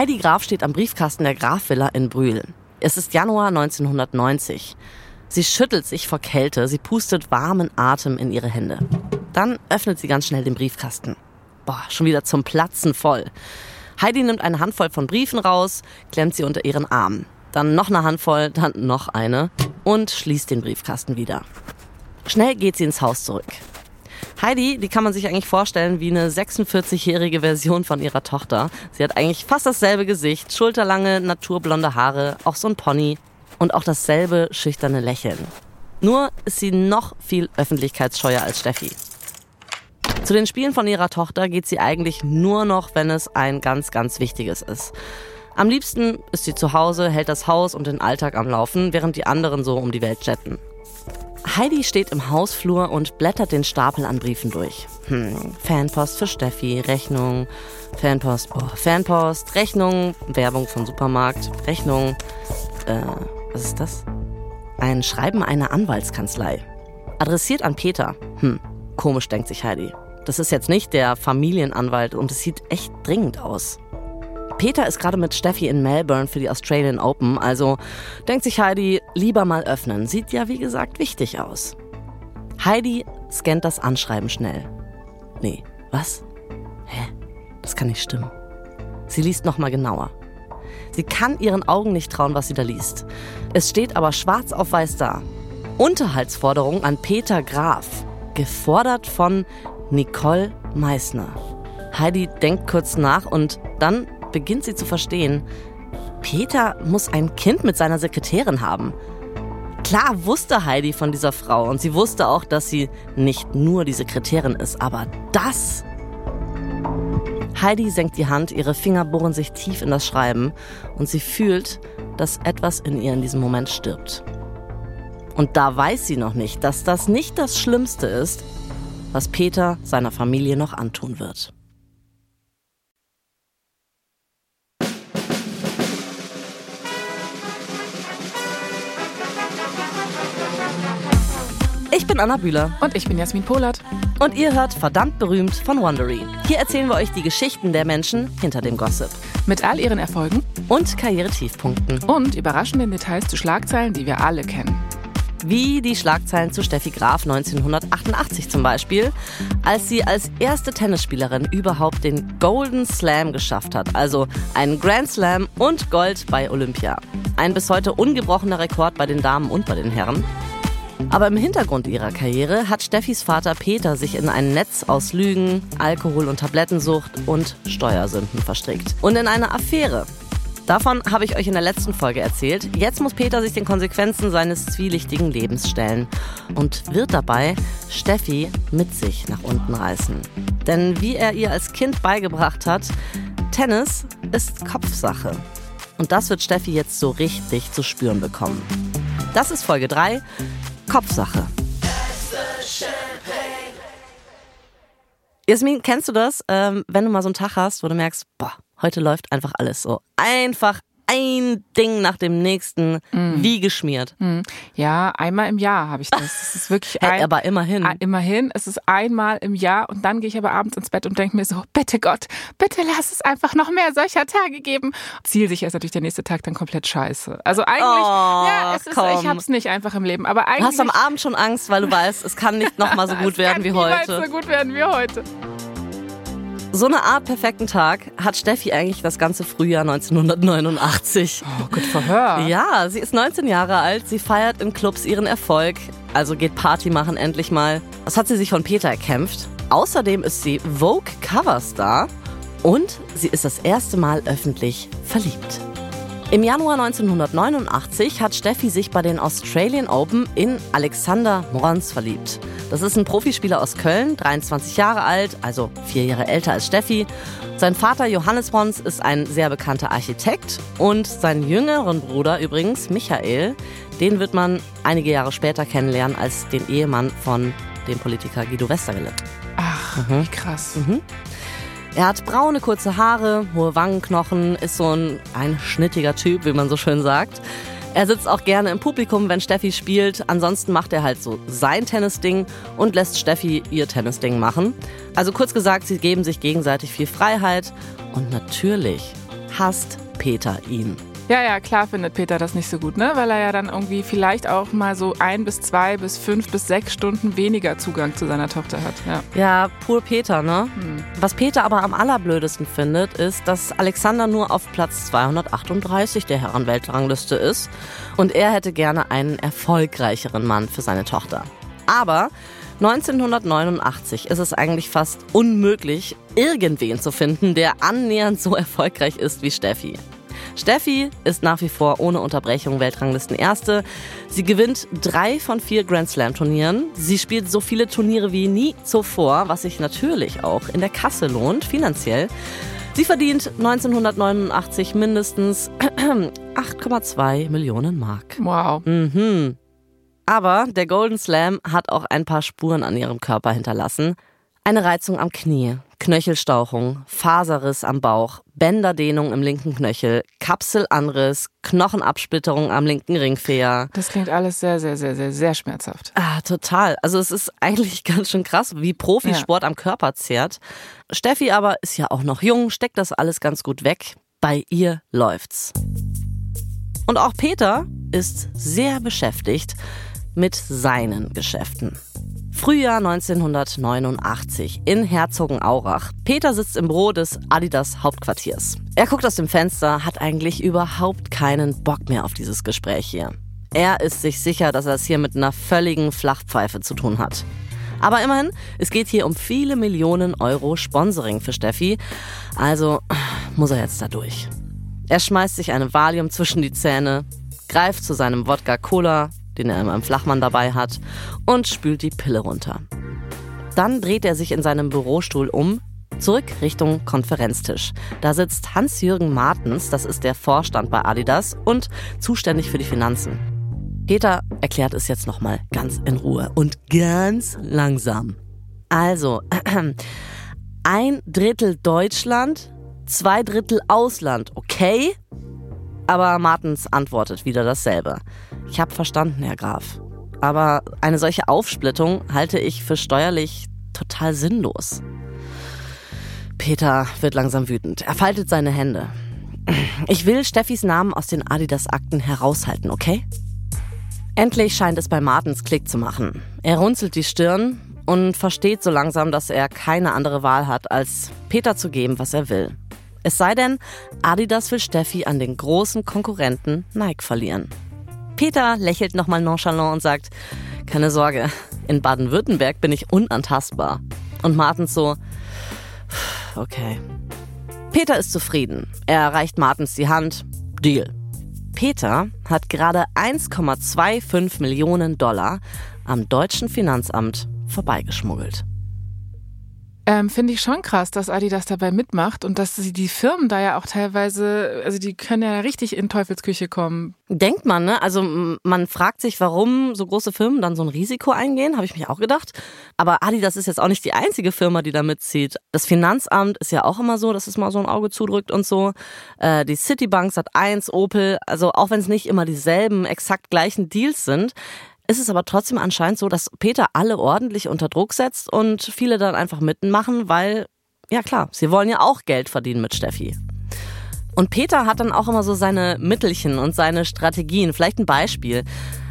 Heidi Graf steht am Briefkasten der Grafvilla in Brühl. Es ist Januar 1990. Sie schüttelt sich vor Kälte, sie pustet warmen Atem in ihre Hände. Dann öffnet sie ganz schnell den Briefkasten. Boah, schon wieder zum Platzen voll. Heidi nimmt eine Handvoll von Briefen raus, klemmt sie unter ihren Arm. Dann noch eine Handvoll, dann noch eine und schließt den Briefkasten wieder. Schnell geht sie ins Haus zurück. Heidi, die kann man sich eigentlich vorstellen wie eine 46-jährige Version von ihrer Tochter. Sie hat eigentlich fast dasselbe Gesicht, schulterlange, naturblonde Haare, auch so ein Pony und auch dasselbe schüchterne Lächeln. Nur ist sie noch viel öffentlichkeitsscheuer als Steffi. Zu den Spielen von ihrer Tochter geht sie eigentlich nur noch, wenn es ein ganz, ganz wichtiges ist. Am liebsten ist sie zu Hause, hält das Haus und den Alltag am Laufen, während die anderen so um die Welt jetten. Heidi steht im Hausflur und blättert den Stapel an Briefen durch. Hm, Fanpost für Steffi, Rechnung, Fanpost, oh, Fanpost, Rechnung, Werbung von Supermarkt, Rechnung, äh, was ist das? Ein Schreiben einer Anwaltskanzlei. Adressiert an Peter. Hm, komisch, denkt sich Heidi. Das ist jetzt nicht der Familienanwalt und es sieht echt dringend aus. Peter ist gerade mit Steffi in Melbourne für die Australian Open, also denkt sich Heidi, lieber mal öffnen. Sieht ja wie gesagt wichtig aus. Heidi scannt das Anschreiben schnell. Nee, was? Hä? Das kann nicht stimmen. Sie liest nochmal genauer. Sie kann ihren Augen nicht trauen, was sie da liest. Es steht aber schwarz auf weiß da. Unterhaltsforderung an Peter Graf. Gefordert von Nicole Meissner. Heidi denkt kurz nach und dann beginnt sie zu verstehen. Peter muss ein Kind mit seiner Sekretärin haben. Klar wusste Heidi von dieser Frau und sie wusste auch, dass sie nicht nur die Sekretärin ist, aber das. Heidi senkt die Hand, ihre Finger bohren sich tief in das Schreiben und sie fühlt, dass etwas in ihr in diesem Moment stirbt. Und da weiß sie noch nicht, dass das nicht das Schlimmste ist, was Peter seiner Familie noch antun wird. Ich bin Anna Bühler. Und ich bin Jasmin Polat. Und ihr hört Verdammt berühmt von Wondery. Hier erzählen wir euch die Geschichten der Menschen hinter dem Gossip. Mit all ihren Erfolgen und Karrieretiefpunkten. Und überraschenden Details zu Schlagzeilen, die wir alle kennen. Wie die Schlagzeilen zu Steffi Graf 1988 zum Beispiel, als sie als erste Tennisspielerin überhaupt den Golden Slam geschafft hat, also einen Grand Slam und Gold bei Olympia. Ein bis heute ungebrochener Rekord bei den Damen und bei den Herren. Aber im Hintergrund ihrer Karriere hat Steffis Vater Peter sich in ein Netz aus Lügen, Alkohol- und Tablettensucht und Steuersünden verstrickt. Und in eine Affäre. Davon habe ich euch in der letzten Folge erzählt. Jetzt muss Peter sich den Konsequenzen seines zwielichtigen Lebens stellen und wird dabei Steffi mit sich nach unten reißen. Denn wie er ihr als Kind beigebracht hat, Tennis ist Kopfsache. Und das wird Steffi jetzt so richtig zu spüren bekommen. Das ist Folge 3. Kopfsache. Jasmin, kennst du das, ähm, wenn du mal so einen Tag hast, wo du merkst, boah, heute läuft einfach alles so einfach ein Ding nach dem nächsten mm. wie geschmiert. Mm. Ja, einmal im Jahr habe ich das. Das ist wirklich ein, hey, aber immerhin. Immerhin, es ist einmal im Jahr und dann gehe ich aber abends ins Bett und denke mir so, bitte Gott, bitte lass es einfach noch mehr solcher Tage geben. Ziel sich ist natürlich der nächste Tag dann komplett scheiße. Also eigentlich, oh, ja, es ist, komm. ich habe es nicht einfach im Leben, aber eigentlich. Du hast am Abend schon Angst, weil du weißt, es kann nicht noch mal so gut werden wie heute. Es kann so gut werden wie heute. So eine Art perfekten Tag hat Steffi eigentlich das ganze Frühjahr 1989. Oh, gut verhör. Ja, sie ist 19 Jahre alt, sie feiert in Clubs ihren Erfolg, also geht Party machen endlich mal. Das hat sie sich von Peter erkämpft. Außerdem ist sie Vogue Coverstar und sie ist das erste Mal öffentlich verliebt. Im Januar 1989 hat Steffi sich bei den Australian Open in Alexander Morans verliebt. Das ist ein Profispieler aus Köln, 23 Jahre alt, also vier Jahre älter als Steffi. Sein Vater Johannes Mons ist ein sehr bekannter Architekt und seinen jüngeren Bruder übrigens, Michael, den wird man einige Jahre später kennenlernen als den Ehemann von dem Politiker Guido Westerwelle. Ach, mhm. wie krass. Mhm. Er hat braune, kurze Haare, hohe Wangenknochen, ist so ein, ein schnittiger Typ, wie man so schön sagt. Er sitzt auch gerne im Publikum, wenn Steffi spielt. Ansonsten macht er halt so sein Tennisding und lässt Steffi ihr Tennisding machen. Also kurz gesagt, sie geben sich gegenseitig viel Freiheit. Und natürlich hasst Peter ihn. Ja, ja, klar findet Peter das nicht so gut, ne? Weil er ja dann irgendwie vielleicht auch mal so ein bis zwei bis fünf bis sechs Stunden weniger Zugang zu seiner Tochter hat. Ja, ja pur Peter, ne? Hm. Was Peter aber am allerblödesten findet, ist, dass Alexander nur auf Platz 238 der Herrenweltrangliste ist und er hätte gerne einen erfolgreicheren Mann für seine Tochter. Aber 1989 ist es eigentlich fast unmöglich, irgendwen zu finden, der annähernd so erfolgreich ist wie Steffi. Steffi ist nach wie vor ohne Unterbrechung Weltranglisten Erste. Sie gewinnt drei von vier Grand Slam Turnieren. Sie spielt so viele Turniere wie nie zuvor, was sich natürlich auch in der Kasse lohnt, finanziell. Sie verdient 1989 mindestens 8,2 Millionen Mark. Wow. Mhm. Aber der Golden Slam hat auch ein paar Spuren an ihrem Körper hinterlassen. Eine Reizung am Knie, Knöchelstauchung, Faserriss am Bauch, Bänderdehnung im linken Knöchel, Kapselanriss, Knochenabsplitterung am linken Ringfinger. Das klingt alles sehr, sehr, sehr, sehr, sehr schmerzhaft. Ah, total. Also es ist eigentlich ganz schön krass, wie Profisport ja. am Körper zehrt. Steffi aber ist ja auch noch jung, steckt das alles ganz gut weg. Bei ihr läuft's. Und auch Peter ist sehr beschäftigt mit seinen Geschäften. Frühjahr 1989 in Herzogenaurach. Peter sitzt im Büro des Adidas Hauptquartiers. Er guckt aus dem Fenster, hat eigentlich überhaupt keinen Bock mehr auf dieses Gespräch hier. Er ist sich sicher, dass er es hier mit einer völligen Flachpfeife zu tun hat. Aber immerhin, es geht hier um viele Millionen Euro Sponsoring für Steffi. Also muss er jetzt da durch. Er schmeißt sich eine Valium zwischen die Zähne, greift zu seinem Wodka Cola, den er immer im Flachmann dabei hat, und spült die Pille runter. Dann dreht er sich in seinem Bürostuhl um, zurück Richtung Konferenztisch. Da sitzt Hans-Jürgen Martens, das ist der Vorstand bei Adidas und zuständig für die Finanzen. Peter erklärt es jetzt nochmal ganz in Ruhe und ganz langsam. Also, ein Drittel Deutschland, zwei Drittel Ausland, okay? Aber Martens antwortet wieder dasselbe. Ich habe verstanden, Herr Graf. Aber eine solche Aufsplittung halte ich für steuerlich total sinnlos. Peter wird langsam wütend. Er faltet seine Hände. Ich will Steffis Namen aus den Adidas-Akten heraushalten, okay? Endlich scheint es bei Martens Klick zu machen. Er runzelt die Stirn und versteht so langsam, dass er keine andere Wahl hat, als Peter zu geben, was er will. Es sei denn, Adidas will Steffi an den großen Konkurrenten Nike verlieren. Peter lächelt nochmal nonchalant und sagt, keine Sorge, in Baden-Württemberg bin ich unantastbar. Und Martens so, okay. Peter ist zufrieden. Er reicht Martens die Hand. Deal. Peter hat gerade 1,25 Millionen Dollar am deutschen Finanzamt vorbeigeschmuggelt. Ähm, Finde ich schon krass, dass Adidas dabei mitmacht und dass sie die Firmen da ja auch teilweise, also die können ja richtig in Teufelsküche kommen. Denkt man, ne? Also man fragt sich, warum so große Firmen dann so ein Risiko eingehen, habe ich mich auch gedacht. Aber Adidas ist jetzt auch nicht die einzige Firma, die da mitzieht. Das Finanzamt ist ja auch immer so, dass es mal so ein Auge zudrückt und so. Äh, die Citibank, Sat1, Opel, also auch wenn es nicht immer dieselben exakt gleichen Deals sind, ist es aber trotzdem anscheinend so, dass Peter alle ordentlich unter Druck setzt und viele dann einfach mitmachen, weil, ja klar, sie wollen ja auch Geld verdienen mit Steffi. Und Peter hat dann auch immer so seine Mittelchen und seine Strategien. Vielleicht ein Beispiel.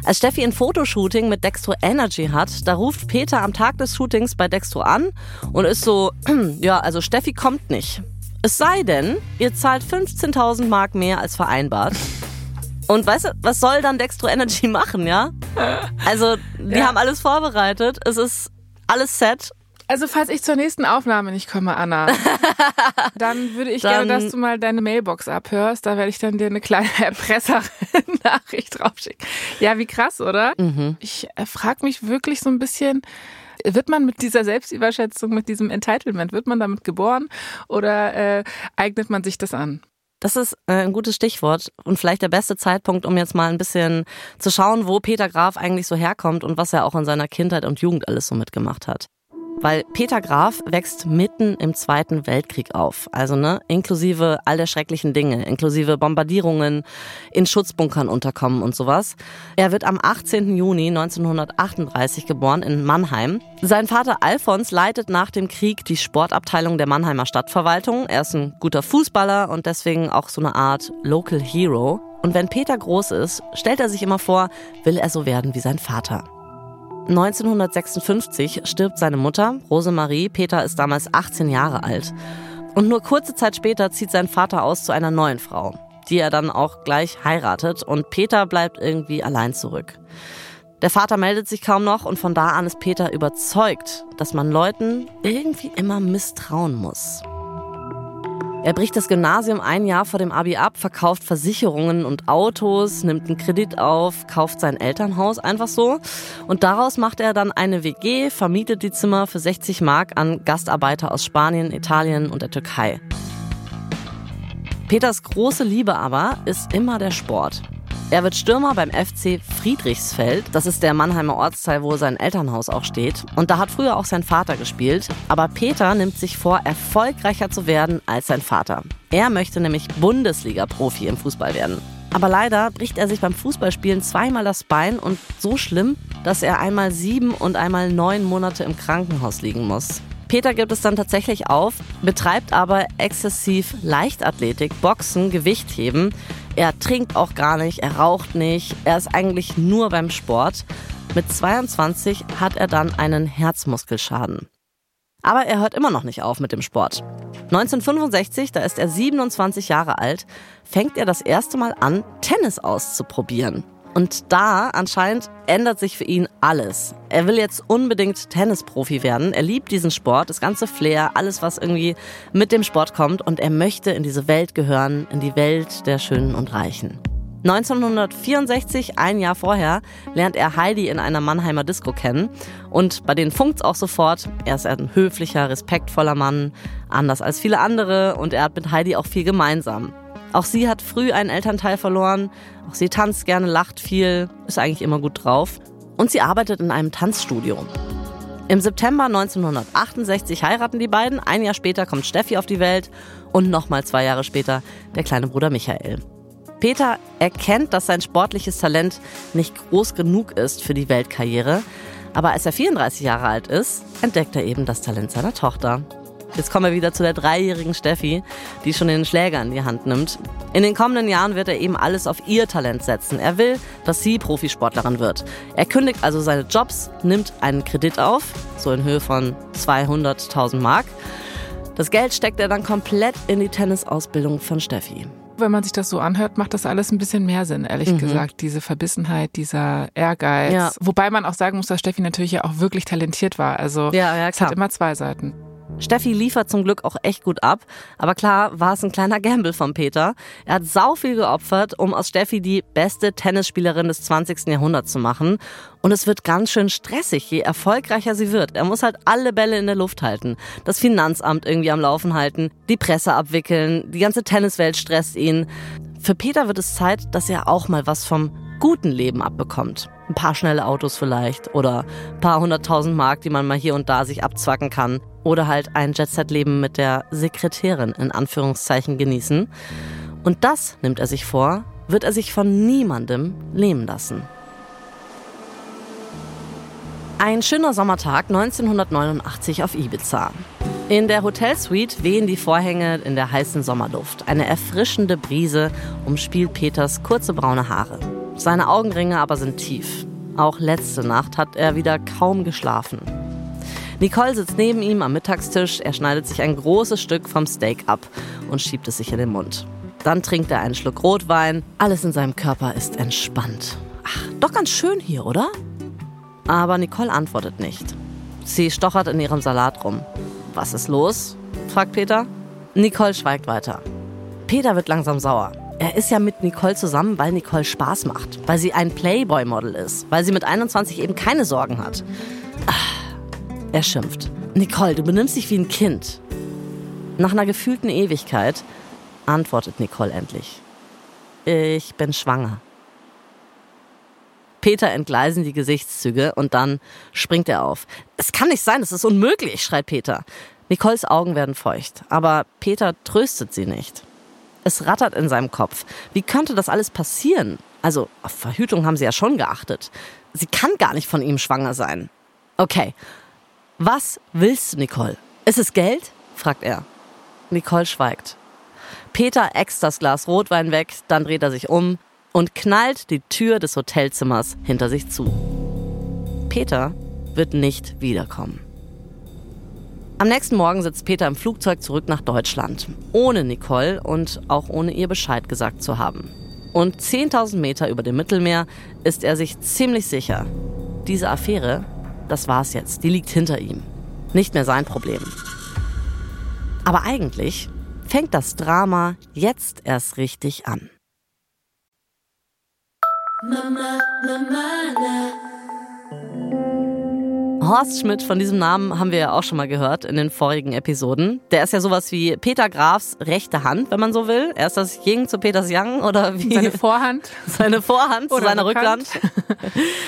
Als Steffi ein Fotoshooting mit Dextro Energy hat, da ruft Peter am Tag des Shootings bei Dextro an und ist so, ja, also Steffi kommt nicht. Es sei denn, ihr zahlt 15.000 Mark mehr als vereinbart. Und weißt du, was soll dann Dextro Energy machen, ja? Also, die ja. haben alles vorbereitet. Es ist alles set. Also, falls ich zur nächsten Aufnahme nicht komme, Anna, dann würde ich dann, gerne, dass du mal deine Mailbox abhörst. Da werde ich dann dir eine kleine Erpresser-Nachricht draufschicken. Ja, wie krass, oder? Mhm. Ich äh, frage mich wirklich so ein bisschen, wird man mit dieser Selbstüberschätzung, mit diesem Entitlement, wird man damit geboren oder äh, eignet man sich das an? Das ist äh, ein gutes Stichwort und vielleicht der beste Zeitpunkt, um jetzt mal ein bisschen zu schauen, wo Peter Graf eigentlich so herkommt und was er auch in seiner Kindheit und Jugend alles so mitgemacht hat. Weil Peter Graf wächst mitten im Zweiten Weltkrieg auf. Also, ne, inklusive all der schrecklichen Dinge, inklusive Bombardierungen, in Schutzbunkern unterkommen und sowas. Er wird am 18. Juni 1938 geboren in Mannheim. Sein Vater Alfons leitet nach dem Krieg die Sportabteilung der Mannheimer Stadtverwaltung. Er ist ein guter Fußballer und deswegen auch so eine Art Local Hero. Und wenn Peter groß ist, stellt er sich immer vor, will er so werden wie sein Vater. 1956 stirbt seine Mutter, Rosemarie. Peter ist damals 18 Jahre alt. Und nur kurze Zeit später zieht sein Vater aus zu einer neuen Frau, die er dann auch gleich heiratet. Und Peter bleibt irgendwie allein zurück. Der Vater meldet sich kaum noch und von da an ist Peter überzeugt, dass man Leuten irgendwie immer misstrauen muss. Er bricht das Gymnasium ein Jahr vor dem Abi ab, verkauft Versicherungen und Autos, nimmt einen Kredit auf, kauft sein Elternhaus einfach so. Und daraus macht er dann eine WG, vermietet die Zimmer für 60 Mark an Gastarbeiter aus Spanien, Italien und der Türkei. Peters große Liebe aber ist immer der Sport. Er wird Stürmer beim FC Friedrichsfeld. Das ist der Mannheimer Ortsteil, wo sein Elternhaus auch steht. Und da hat früher auch sein Vater gespielt. Aber Peter nimmt sich vor, erfolgreicher zu werden als sein Vater. Er möchte nämlich Bundesliga-Profi im Fußball werden. Aber leider bricht er sich beim Fußballspielen zweimal das Bein und so schlimm, dass er einmal sieben und einmal neun Monate im Krankenhaus liegen muss. Peter gibt es dann tatsächlich auf, betreibt aber exzessiv Leichtathletik, Boxen, Gewichtheben. Er trinkt auch gar nicht, er raucht nicht, er ist eigentlich nur beim Sport. Mit 22 hat er dann einen Herzmuskelschaden. Aber er hört immer noch nicht auf mit dem Sport. 1965, da ist er 27 Jahre alt, fängt er das erste Mal an, Tennis auszuprobieren. Und da anscheinend ändert sich für ihn alles. Er will jetzt unbedingt Tennisprofi werden. Er liebt diesen Sport, das ganze Flair, alles, was irgendwie mit dem Sport kommt. Und er möchte in diese Welt gehören, in die Welt der Schönen und Reichen. 1964, ein Jahr vorher, lernt er Heidi in einer Mannheimer Disco kennen. Und bei denen funkt's auch sofort. Er ist ein höflicher, respektvoller Mann, anders als viele andere. Und er hat mit Heidi auch viel gemeinsam. Auch sie hat früh einen Elternteil verloren. Auch sie tanzt gerne, lacht viel, ist eigentlich immer gut drauf. Und sie arbeitet in einem Tanzstudio. Im September 1968 heiraten die beiden. Ein Jahr später kommt Steffi auf die Welt und nochmal zwei Jahre später der kleine Bruder Michael. Peter erkennt, dass sein sportliches Talent nicht groß genug ist für die Weltkarriere. Aber als er 34 Jahre alt ist, entdeckt er eben das Talent seiner Tochter. Jetzt kommen wir wieder zu der dreijährigen Steffi, die schon den Schläger in die Hand nimmt. In den kommenden Jahren wird er eben alles auf ihr Talent setzen. Er will, dass sie Profisportlerin wird. Er kündigt also seine Jobs, nimmt einen Kredit auf, so in Höhe von 200.000 Mark. Das Geld steckt er dann komplett in die Tennisausbildung von Steffi. Wenn man sich das so anhört, macht das alles ein bisschen mehr Sinn, ehrlich mhm. gesagt. Diese Verbissenheit, dieser Ehrgeiz. Ja. Wobei man auch sagen muss, dass Steffi natürlich ja auch wirklich talentiert war. Also ja, ja, es hat immer zwei Seiten. Steffi liefert zum Glück auch echt gut ab. Aber klar war es ein kleiner Gamble von Peter. Er hat sau viel geopfert, um aus Steffi die beste Tennisspielerin des 20. Jahrhunderts zu machen. Und es wird ganz schön stressig, je erfolgreicher sie wird. Er muss halt alle Bälle in der Luft halten, das Finanzamt irgendwie am Laufen halten, die Presse abwickeln, die ganze Tenniswelt stresst ihn. Für Peter wird es Zeit, dass er auch mal was vom guten Leben abbekommt. Ein paar schnelle Autos vielleicht oder ein paar hunderttausend Mark, die man mal hier und da sich abzwacken kann. Oder halt ein Jet-Set-Leben mit der Sekretärin in Anführungszeichen genießen. Und das nimmt er sich vor, wird er sich von niemandem nehmen lassen. Ein schöner Sommertag 1989 auf Ibiza. In der Hotelsuite wehen die Vorhänge in der heißen Sommerluft. Eine erfrischende Brise umspielt Peters kurze braune Haare. Seine Augenringe aber sind tief. Auch letzte Nacht hat er wieder kaum geschlafen. Nicole sitzt neben ihm am Mittagstisch. Er schneidet sich ein großes Stück vom Steak ab und schiebt es sich in den Mund. Dann trinkt er einen Schluck Rotwein. Alles in seinem Körper ist entspannt. Ach, doch ganz schön hier, oder? Aber Nicole antwortet nicht. Sie stochert in ihrem Salat rum. Was ist los? fragt Peter. Nicole schweigt weiter. Peter wird langsam sauer. Er ist ja mit Nicole zusammen, weil Nicole Spaß macht, weil sie ein Playboy-Model ist, weil sie mit 21 eben keine Sorgen hat. Ach, er schimpft. Nicole, du benimmst dich wie ein Kind. Nach einer gefühlten Ewigkeit antwortet Nicole endlich. Ich bin schwanger. Peter entgleisen die Gesichtszüge und dann springt er auf. Es kann nicht sein, es ist unmöglich, schreit Peter. Nicoles Augen werden feucht, aber Peter tröstet sie nicht. Es rattert in seinem Kopf. Wie könnte das alles passieren? Also, auf Verhütung haben sie ja schon geachtet. Sie kann gar nicht von ihm schwanger sein. Okay. Was willst du, Nicole? Ist es Geld? fragt er. Nicole schweigt. Peter äxt das Glas Rotwein weg, dann dreht er sich um und knallt die Tür des Hotelzimmers hinter sich zu. Peter wird nicht wiederkommen. Am nächsten Morgen sitzt Peter im Flugzeug zurück nach Deutschland, ohne Nicole und auch ohne ihr Bescheid gesagt zu haben. Und 10.000 Meter über dem Mittelmeer ist er sich ziemlich sicher, diese Affäre, das war's jetzt, die liegt hinter ihm. Nicht mehr sein Problem. Aber eigentlich fängt das Drama jetzt erst richtig an. Mama, Mama, Horst Schmidt, von diesem Namen haben wir ja auch schon mal gehört in den vorigen Episoden. Der ist ja sowas wie Peter Grafs rechte Hand, wenn man so will. Er ist das Ying zu Peters Yang oder wie? Seine Vorhand. Seine Vorhand zu seiner Rückhand.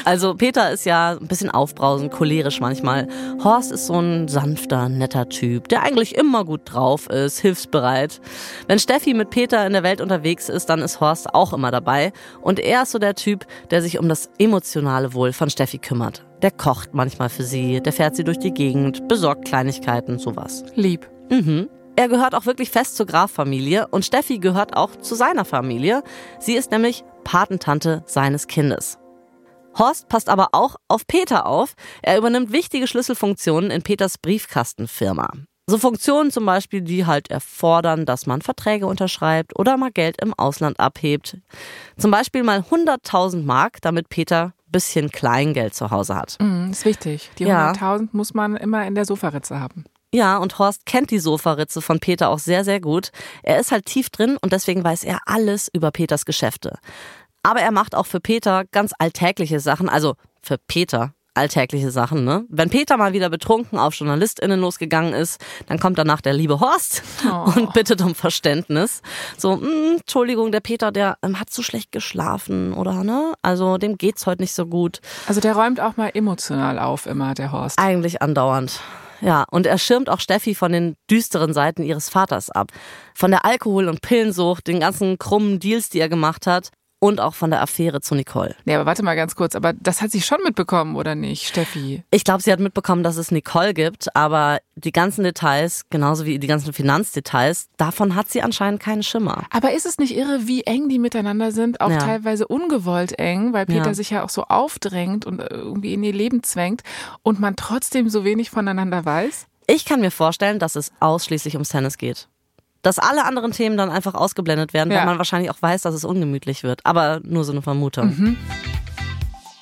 Also Peter ist ja ein bisschen aufbrausend, cholerisch manchmal. Horst ist so ein sanfter, netter Typ, der eigentlich immer gut drauf ist, hilfsbereit. Wenn Steffi mit Peter in der Welt unterwegs ist, dann ist Horst auch immer dabei. Und er ist so der Typ, der sich um das emotionale Wohl von Steffi kümmert. Der kocht manchmal für sie, der fährt sie durch die Gegend, besorgt Kleinigkeiten, sowas. Lieb. Mhm. Er gehört auch wirklich fest zur Graf-Familie und Steffi gehört auch zu seiner Familie. Sie ist nämlich Patentante seines Kindes. Horst passt aber auch auf Peter auf. Er übernimmt wichtige Schlüsselfunktionen in Peters Briefkastenfirma. So Funktionen zum Beispiel, die halt erfordern, dass man Verträge unterschreibt oder mal Geld im Ausland abhebt. Zum Beispiel mal 100.000 Mark, damit Peter bisschen Kleingeld zu Hause hat. Mm, ist wichtig. Die ja. 100.000 muss man immer in der Sofaritze haben. Ja, und Horst kennt die Sofaritze von Peter auch sehr, sehr gut. Er ist halt tief drin und deswegen weiß er alles über Peters Geschäfte. Aber er macht auch für Peter ganz alltägliche Sachen, also für Peter alltägliche Sachen, ne? Wenn Peter mal wieder betrunken auf JournalistInnen losgegangen ist, dann kommt danach der liebe Horst oh. und bittet um Verständnis. So, mh, hm, Entschuldigung, der Peter, der ähm, hat so schlecht geschlafen, oder, ne? Also, dem geht's heute nicht so gut. Also, der räumt auch mal emotional auf, immer, der Horst. Eigentlich andauernd. Ja, und er schirmt auch Steffi von den düsteren Seiten ihres Vaters ab. Von der Alkohol- und Pillensucht, den ganzen krummen Deals, die er gemacht hat und auch von der Affäre zu Nicole. Nee, aber warte mal ganz kurz, aber das hat sie schon mitbekommen, oder nicht, Steffi? Ich glaube, sie hat mitbekommen, dass es Nicole gibt, aber die ganzen Details, genauso wie die ganzen Finanzdetails, davon hat sie anscheinend keinen Schimmer. Aber ist es nicht irre, wie eng die miteinander sind? Auch ja. teilweise ungewollt eng, weil Peter ja. sich ja auch so aufdrängt und irgendwie in ihr Leben zwängt und man trotzdem so wenig voneinander weiß? Ich kann mir vorstellen, dass es ausschließlich ums Tennis geht dass alle anderen Themen dann einfach ausgeblendet werden, ja. weil man wahrscheinlich auch weiß, dass es ungemütlich wird. Aber nur so eine Vermutung. Mhm.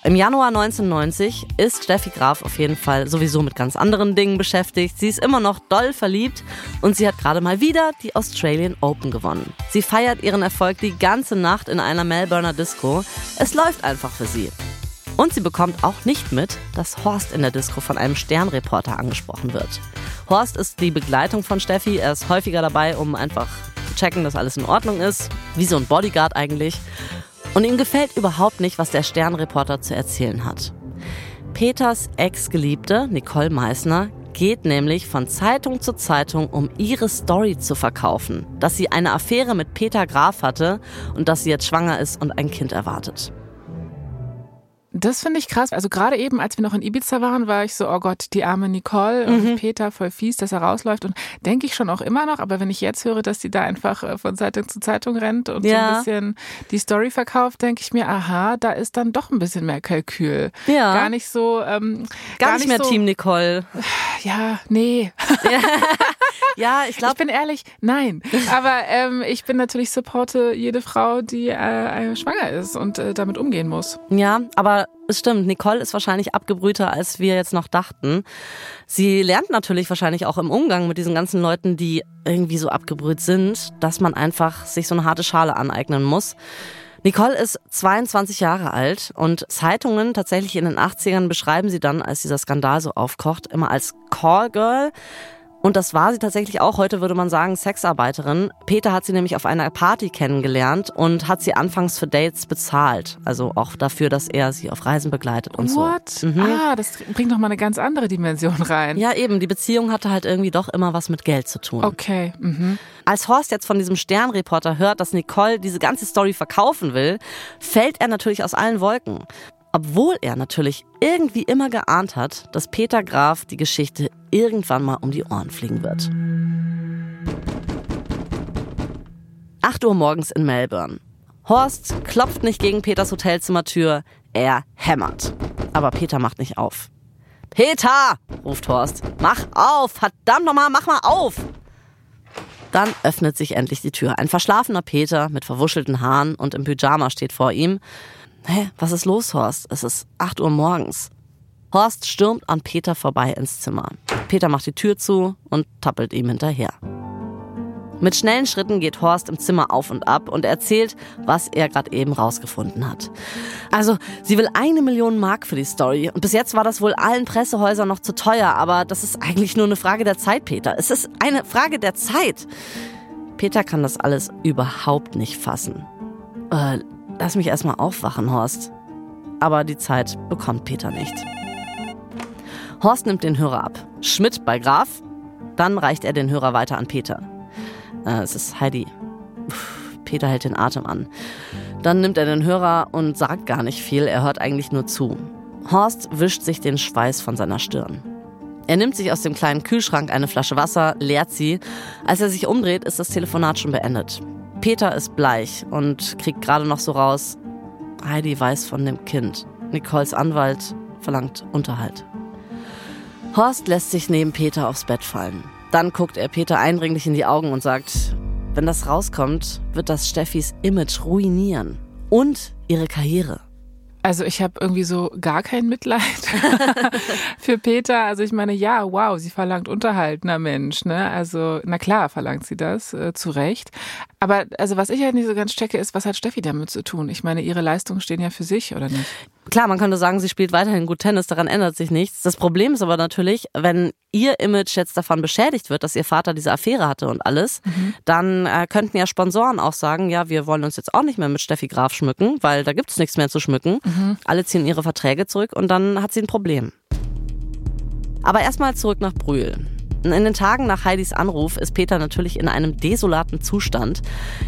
Im Januar 1990 ist Steffi Graf auf jeden Fall sowieso mit ganz anderen Dingen beschäftigt. Sie ist immer noch doll verliebt und sie hat gerade mal wieder die Australian Open gewonnen. Sie feiert ihren Erfolg die ganze Nacht in einer Melbourner Disco. Es läuft einfach für sie. Und sie bekommt auch nicht mit, dass Horst in der Disco von einem Sternreporter angesprochen wird. Horst ist die Begleitung von Steffi. Er ist häufiger dabei, um einfach zu checken, dass alles in Ordnung ist. Wie so ein Bodyguard eigentlich. Und ihm gefällt überhaupt nicht, was der Sternreporter zu erzählen hat. Peters Ex-Geliebte, Nicole Meissner, geht nämlich von Zeitung zu Zeitung, um ihre Story zu verkaufen. Dass sie eine Affäre mit Peter Graf hatte und dass sie jetzt schwanger ist und ein Kind erwartet. Das finde ich krass. Also gerade eben, als wir noch in Ibiza waren, war ich so, oh Gott, die arme Nicole und mhm. Peter voll fies, dass er rausläuft. Und denke ich schon auch immer noch. Aber wenn ich jetzt höre, dass die da einfach äh, von Zeitung zu Zeitung rennt und ja. so ein bisschen die Story verkauft, denke ich mir, aha, da ist dann doch ein bisschen mehr Kalkül. Ja. Gar nicht so. Ähm, gar, gar nicht, nicht mehr so, Team Nicole. Ja, nee. Ja, ja ich glaube. Ich bin ehrlich, nein. Aber ähm, ich bin natürlich supporte jede Frau, die äh, schwanger ist und äh, damit umgehen muss. Ja, aber es stimmt, Nicole ist wahrscheinlich abgebrühter, als wir jetzt noch dachten. Sie lernt natürlich wahrscheinlich auch im Umgang mit diesen ganzen Leuten, die irgendwie so abgebrüht sind, dass man einfach sich so eine harte Schale aneignen muss. Nicole ist 22 Jahre alt und Zeitungen tatsächlich in den 80ern beschreiben sie dann, als dieser Skandal so aufkocht, immer als Callgirl. Und das war sie tatsächlich auch. Heute würde man sagen Sexarbeiterin. Peter hat sie nämlich auf einer Party kennengelernt und hat sie anfangs für Dates bezahlt. Also auch dafür, dass er sie auf Reisen begleitet und What? so. Mhm. Ah, das bringt noch mal eine ganz andere Dimension rein. Ja, eben. Die Beziehung hatte halt irgendwie doch immer was mit Geld zu tun. Okay. Mhm. Als Horst jetzt von diesem Sternreporter hört, dass Nicole diese ganze Story verkaufen will, fällt er natürlich aus allen Wolken. Obwohl er natürlich irgendwie immer geahnt hat, dass Peter Graf die Geschichte irgendwann mal um die Ohren fliegen wird. 8 Uhr morgens in Melbourne. Horst klopft nicht gegen Peters Hotelzimmertür, er hämmert. Aber Peter macht nicht auf. Peter, ruft Horst, mach auf, verdammt nochmal, mach mal auf. Dann öffnet sich endlich die Tür. Ein verschlafener Peter mit verwuschelten Haaren und im Pyjama steht vor ihm. Hä, was ist los, Horst? Es ist 8 Uhr morgens. Horst stürmt an Peter vorbei ins Zimmer. Peter macht die Tür zu und tappelt ihm hinterher. Mit schnellen Schritten geht Horst im Zimmer auf und ab und erzählt, was er gerade eben rausgefunden hat. Also, sie will eine Million Mark für die Story. Und bis jetzt war das wohl allen Pressehäusern noch zu teuer, aber das ist eigentlich nur eine Frage der Zeit, Peter. Es ist eine Frage der Zeit. Peter kann das alles überhaupt nicht fassen. Äh, lass mich erstmal aufwachen, Horst. Aber die Zeit bekommt Peter nicht. Horst nimmt den Hörer ab. Schmidt bei Graf. Dann reicht er den Hörer weiter an Peter. Äh, es ist Heidi. Peter hält den Atem an. Dann nimmt er den Hörer und sagt gar nicht viel, er hört eigentlich nur zu. Horst wischt sich den Schweiß von seiner Stirn. Er nimmt sich aus dem kleinen Kühlschrank eine Flasche Wasser, leert sie. Als er sich umdreht, ist das Telefonat schon beendet. Peter ist bleich und kriegt gerade noch so raus, Heidi weiß von dem Kind. Nicoles Anwalt verlangt Unterhalt. Horst lässt sich neben Peter aufs Bett fallen. Dann guckt er Peter eindringlich in die Augen und sagt, wenn das rauskommt, wird das Steffis Image ruinieren und ihre Karriere. Also ich habe irgendwie so gar kein Mitleid für Peter. Also ich meine, ja, wow, sie verlangt Unterhalt, na Mensch, ne? Also na klar verlangt sie das, äh, zu Recht. Aber also was ich halt nicht so ganz checke, ist, was hat Steffi damit zu tun? Ich meine, ihre Leistungen stehen ja für sich, oder nicht? Klar, man könnte sagen, sie spielt weiterhin gut Tennis, daran ändert sich nichts. Das Problem ist aber natürlich, wenn ihr Image jetzt davon beschädigt wird, dass ihr Vater diese Affäre hatte und alles, mhm. dann äh, könnten ja Sponsoren auch sagen, ja, wir wollen uns jetzt auch nicht mehr mit Steffi Graf schmücken, weil da gibt's nichts mehr zu schmücken. Mhm. Alle ziehen ihre Verträge zurück und dann hat sie ein Problem. Aber erstmal zurück nach Brühl. In den Tagen nach Heidis Anruf ist Peter natürlich in einem desolaten Zustand.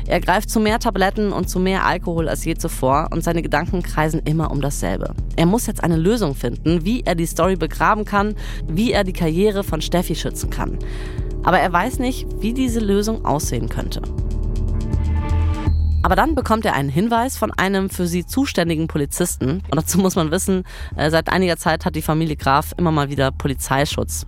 Er greift zu mehr Tabletten und zu mehr Alkohol als je zuvor und seine Gedanken kreisen immer um dasselbe. Er muss jetzt eine Lösung finden, wie er die Story begraben kann, wie er die Karriere von Steffi schützen kann. Aber er weiß nicht, wie diese Lösung aussehen könnte. Aber dann bekommt er einen Hinweis von einem für sie zuständigen Polizisten. Und dazu muss man wissen, äh, seit einiger Zeit hat die Familie Graf immer mal wieder Polizeischutz.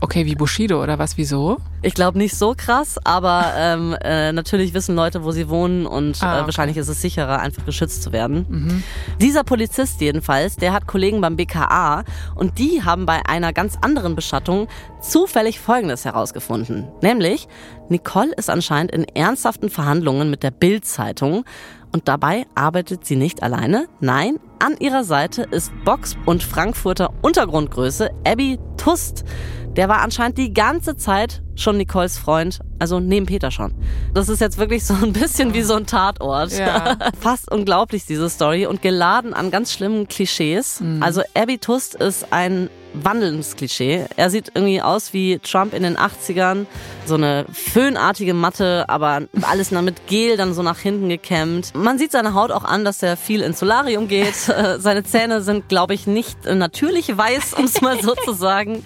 Okay, wie Bushido oder was? Wieso? Ich glaube nicht so krass, aber ähm, äh, natürlich wissen Leute, wo sie wohnen und ah, okay. äh, wahrscheinlich ist es sicherer, einfach geschützt zu werden. Mhm. Dieser Polizist jedenfalls, der hat Kollegen beim BKA und die haben bei einer ganz anderen Beschattung zufällig Folgendes herausgefunden. Nämlich, Nicole ist anscheinend in ernsthaften Verhandlungen mit der Bild-Zeitung und dabei arbeitet sie nicht alleine. Nein, an ihrer Seite ist Box- und Frankfurter Untergrundgröße Abby Tust. Der war anscheinend die ganze Zeit schon Nicoles Freund, also neben Peter schon. Das ist jetzt wirklich so ein bisschen wie so ein Tatort. Ja. Fast unglaublich, diese Story und geladen an ganz schlimmen Klischees. Mhm. Also Abby Tust ist ein wandelndes Klischee. Er sieht irgendwie aus wie Trump in den 80ern. So eine föhnartige Matte, aber alles mit Gel dann so nach hinten gekämmt. Man sieht seine Haut auch an, dass er viel ins Solarium geht. Seine Zähne sind, glaube ich, nicht natürlich weiß, um es mal so zu sagen.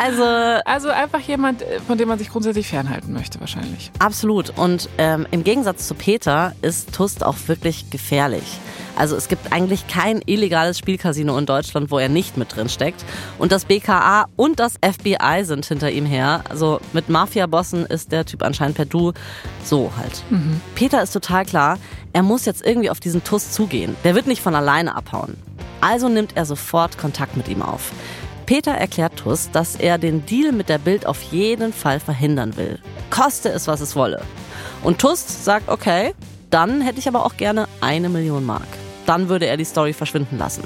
Also, also einfach jemand, von dem man sich grundsätzlich fernhalten möchte, wahrscheinlich. Absolut. Und ähm, im Gegensatz zu Peter ist Tust auch wirklich gefährlich. Also es gibt eigentlich kein illegales Spielcasino in Deutschland, wo er nicht mit drin steckt. Und das BKA und das FBI sind hinter ihm her. Also mit Mafia-Bossen ist der Typ anscheinend per Du so halt. Mhm. Peter ist total klar, er muss jetzt irgendwie auf diesen Tuss zugehen. Der wird nicht von alleine abhauen. Also nimmt er sofort Kontakt mit ihm auf. Peter erklärt Tuss, dass er den Deal mit der Bild auf jeden Fall verhindern will. Koste es, was es wolle. Und Tuss sagt, okay, dann hätte ich aber auch gerne eine Million Mark. Dann würde er die Story verschwinden lassen.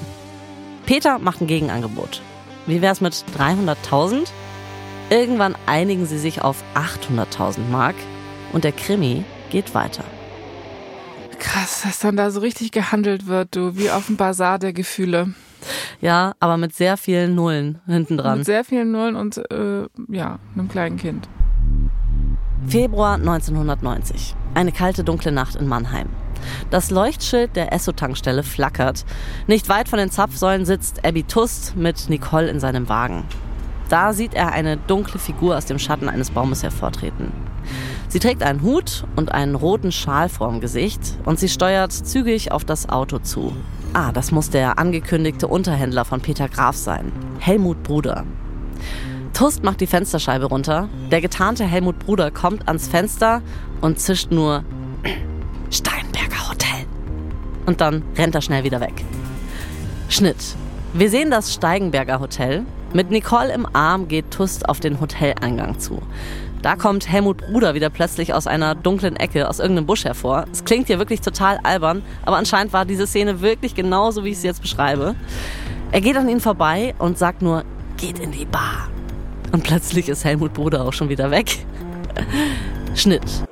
Peter macht ein Gegenangebot. Wie wäre es mit 300.000? Irgendwann einigen sie sich auf 800.000 Mark und der Krimi geht weiter. Krass, dass dann da so richtig gehandelt wird, du, wie auf dem Bazar der Gefühle. Ja, aber mit sehr vielen Nullen hinten dran. Mit sehr vielen Nullen und äh, ja, einem kleinen Kind. Februar 1990. Eine kalte, dunkle Nacht in Mannheim. Das Leuchtschild der Esso-Tankstelle flackert. Nicht weit von den Zapfsäulen sitzt Abby Tust mit Nicole in seinem Wagen. Da sieht er eine dunkle Figur aus dem Schatten eines Baumes hervortreten. Sie trägt einen Hut und einen roten Schal vorm Gesicht und sie steuert zügig auf das Auto zu. Ah, das muss der angekündigte Unterhändler von Peter Graf sein. Helmut Bruder. Tust macht die Fensterscheibe runter. Der getarnte Helmut Bruder kommt ans Fenster und zischt nur Hotel. Und dann rennt er schnell wieder weg. Schnitt. Wir sehen das Steigenberger Hotel. Mit Nicole im Arm geht Tust auf den Hoteleingang zu. Da kommt Helmut Bruder wieder plötzlich aus einer dunklen Ecke, aus irgendeinem Busch hervor. Es klingt hier wirklich total albern, aber anscheinend war diese Szene wirklich genauso, wie ich sie jetzt beschreibe. Er geht an ihn vorbei und sagt nur, geht in die Bar. Und plötzlich ist Helmut Bruder auch schon wieder weg. Schnitt.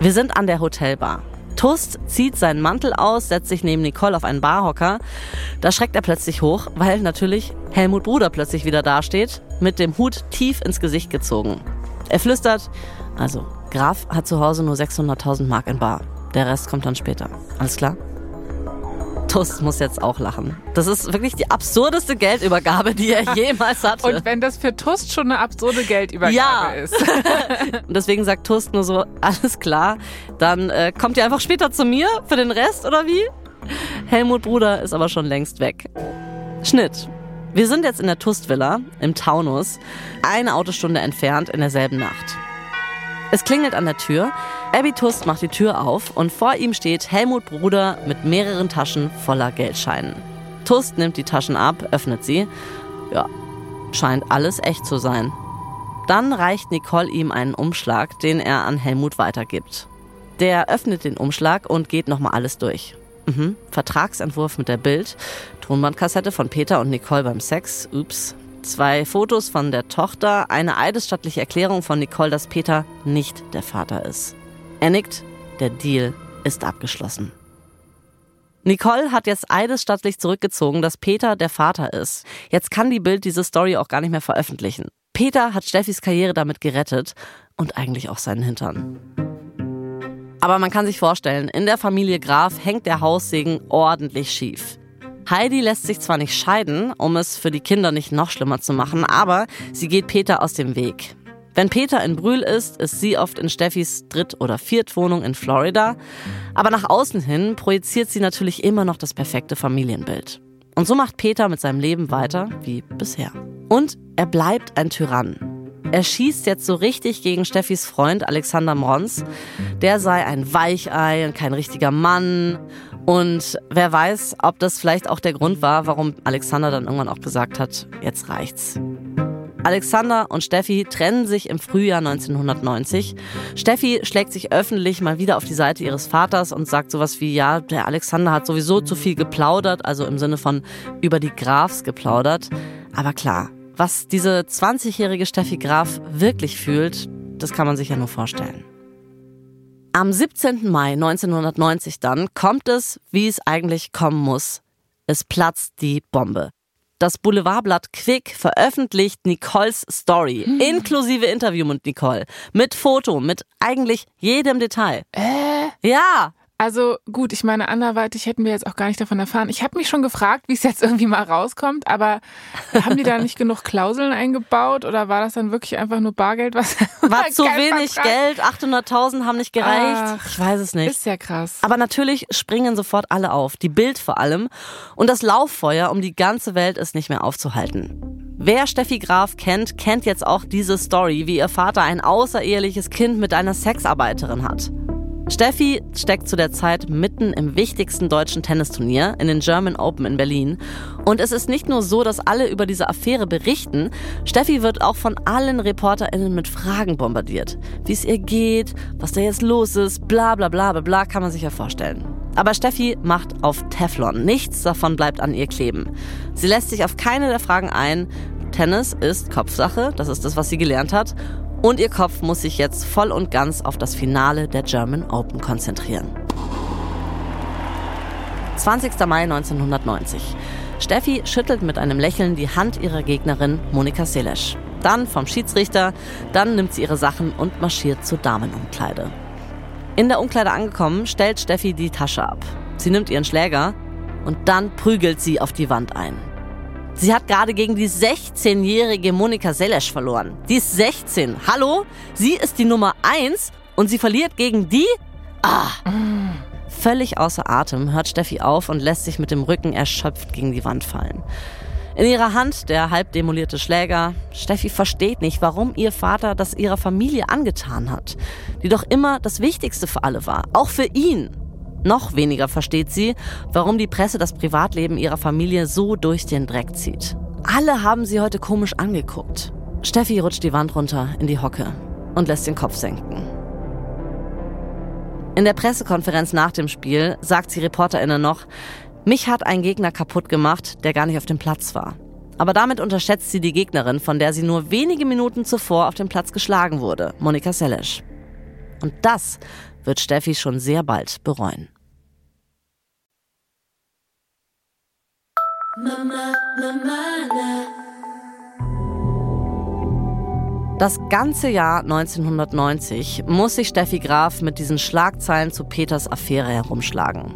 Wir sind an der Hotelbar. Tust zieht seinen Mantel aus, setzt sich neben Nicole auf einen Barhocker. Da schreckt er plötzlich hoch, weil natürlich Helmut Bruder plötzlich wieder dasteht, mit dem Hut tief ins Gesicht gezogen. Er flüstert, also Graf hat zu Hause nur 600.000 Mark in Bar. Der Rest kommt dann später. Alles klar? Tust muss jetzt auch lachen. Das ist wirklich die absurdeste Geldübergabe, die er jemals hatte. Und wenn das für Tust schon eine absurde Geldübergabe ja. ist. Und deswegen sagt Tust nur so, alles klar, dann äh, kommt ihr einfach später zu mir für den Rest oder wie? Helmut Bruder ist aber schon längst weg. Schnitt. Wir sind jetzt in der Tust-Villa im Taunus, eine Autostunde entfernt in derselben Nacht. Es klingelt an der Tür. Abby Tust macht die Tür auf und vor ihm steht Helmut Bruder mit mehreren Taschen voller Geldscheinen. Tust nimmt die Taschen ab, öffnet sie. Ja, scheint alles echt zu sein. Dann reicht Nicole ihm einen Umschlag, den er an Helmut weitergibt. Der öffnet den Umschlag und geht nochmal alles durch. Mhm. Vertragsentwurf mit der Bild, Tonbandkassette von Peter und Nicole beim Sex, ups. Zwei Fotos von der Tochter, eine eidesstattliche Erklärung von Nicole, dass Peter nicht der Vater ist. Er nickt, der Deal ist abgeschlossen. Nicole hat jetzt eidesstattlich zurückgezogen, dass Peter der Vater ist. Jetzt kann die Bild diese Story auch gar nicht mehr veröffentlichen. Peter hat Steffis Karriere damit gerettet und eigentlich auch seinen Hintern. Aber man kann sich vorstellen, in der Familie Graf hängt der Haussegen ordentlich schief. Heidi lässt sich zwar nicht scheiden, um es für die Kinder nicht noch schlimmer zu machen, aber sie geht Peter aus dem Weg. Wenn Peter in Brühl ist, ist sie oft in Steffis Dritt- oder Viertwohnung in Florida. Aber nach außen hin projiziert sie natürlich immer noch das perfekte Familienbild. Und so macht Peter mit seinem Leben weiter wie bisher. Und er bleibt ein Tyrann. Er schießt jetzt so richtig gegen Steffis Freund Alexander Mrons. Der sei ein Weichei und kein richtiger Mann. Und wer weiß, ob das vielleicht auch der Grund war, warum Alexander dann irgendwann auch gesagt hat, jetzt reicht's. Alexander und Steffi trennen sich im Frühjahr 1990. Steffi schlägt sich öffentlich mal wieder auf die Seite ihres Vaters und sagt sowas wie, ja, der Alexander hat sowieso zu viel geplaudert, also im Sinne von über die Grafs geplaudert. Aber klar, was diese 20-jährige Steffi Graf wirklich fühlt, das kann man sich ja nur vorstellen. Am 17. Mai 1990 dann kommt es, wie es eigentlich kommen muss. Es platzt die Bombe. Das Boulevardblatt Quick veröffentlicht Nicoles Story, hm. inklusive Interview mit Nicole, mit Foto, mit eigentlich jedem Detail. Äh? Ja, also gut, ich meine, anderweitig hätten wir jetzt auch gar nicht davon erfahren. Ich habe mich schon gefragt, wie es jetzt irgendwie mal rauskommt, aber haben die da nicht genug Klauseln eingebaut oder war das dann wirklich einfach nur Bargeld? Was war zu wenig Vertrag? Geld, 800.000 haben nicht gereicht. Ach, ich weiß es nicht. Ist ja krass. Aber natürlich springen sofort alle auf, die Bild vor allem. Und das Lauffeuer um die ganze Welt ist nicht mehr aufzuhalten. Wer Steffi Graf kennt, kennt jetzt auch diese Story, wie ihr Vater ein außereheliches Kind mit einer Sexarbeiterin hat. Steffi steckt zu der Zeit mitten im wichtigsten deutschen Tennisturnier in den German Open in Berlin. Und es ist nicht nur so, dass alle über diese Affäre berichten, Steffi wird auch von allen ReporterInnen mit Fragen bombardiert. Wie es ihr geht, was da jetzt los ist, bla bla bla bla bla, kann man sich ja vorstellen. Aber Steffi macht auf Teflon. Nichts davon bleibt an ihr kleben. Sie lässt sich auf keine der Fragen ein, Tennis ist Kopfsache, das ist das, was sie gelernt hat. Und ihr Kopf muss sich jetzt voll und ganz auf das Finale der German Open konzentrieren. 20. Mai 1990. Steffi schüttelt mit einem Lächeln die Hand ihrer Gegnerin Monika Seles. Dann vom Schiedsrichter, dann nimmt sie ihre Sachen und marschiert zur Damenumkleide. In der Umkleide angekommen, stellt Steffi die Tasche ab. Sie nimmt ihren Schläger und dann prügelt sie auf die Wand ein. Sie hat gerade gegen die 16-jährige Monika Selesch verloren. Die ist 16. Hallo? Sie ist die Nummer 1 und sie verliert gegen die? Ah! Völlig außer Atem hört Steffi auf und lässt sich mit dem Rücken erschöpft gegen die Wand fallen. In ihrer Hand der halb demolierte Schläger. Steffi versteht nicht, warum ihr Vater das ihrer Familie angetan hat, die doch immer das Wichtigste für alle war, auch für ihn. Noch weniger versteht sie, warum die Presse das Privatleben ihrer Familie so durch den Dreck zieht. Alle haben sie heute komisch angeguckt. Steffi rutscht die Wand runter in die Hocke und lässt den Kopf senken. In der Pressekonferenz nach dem Spiel sagt sie ReporterInnen noch, mich hat ein Gegner kaputt gemacht, der gar nicht auf dem Platz war. Aber damit unterschätzt sie die Gegnerin, von der sie nur wenige Minuten zuvor auf dem Platz geschlagen wurde, Monika Seles. Und das wird Steffi schon sehr bald bereuen. Mama, Mama, das ganze Jahr 1990 muss sich Steffi Graf mit diesen Schlagzeilen zu Peters Affäre herumschlagen.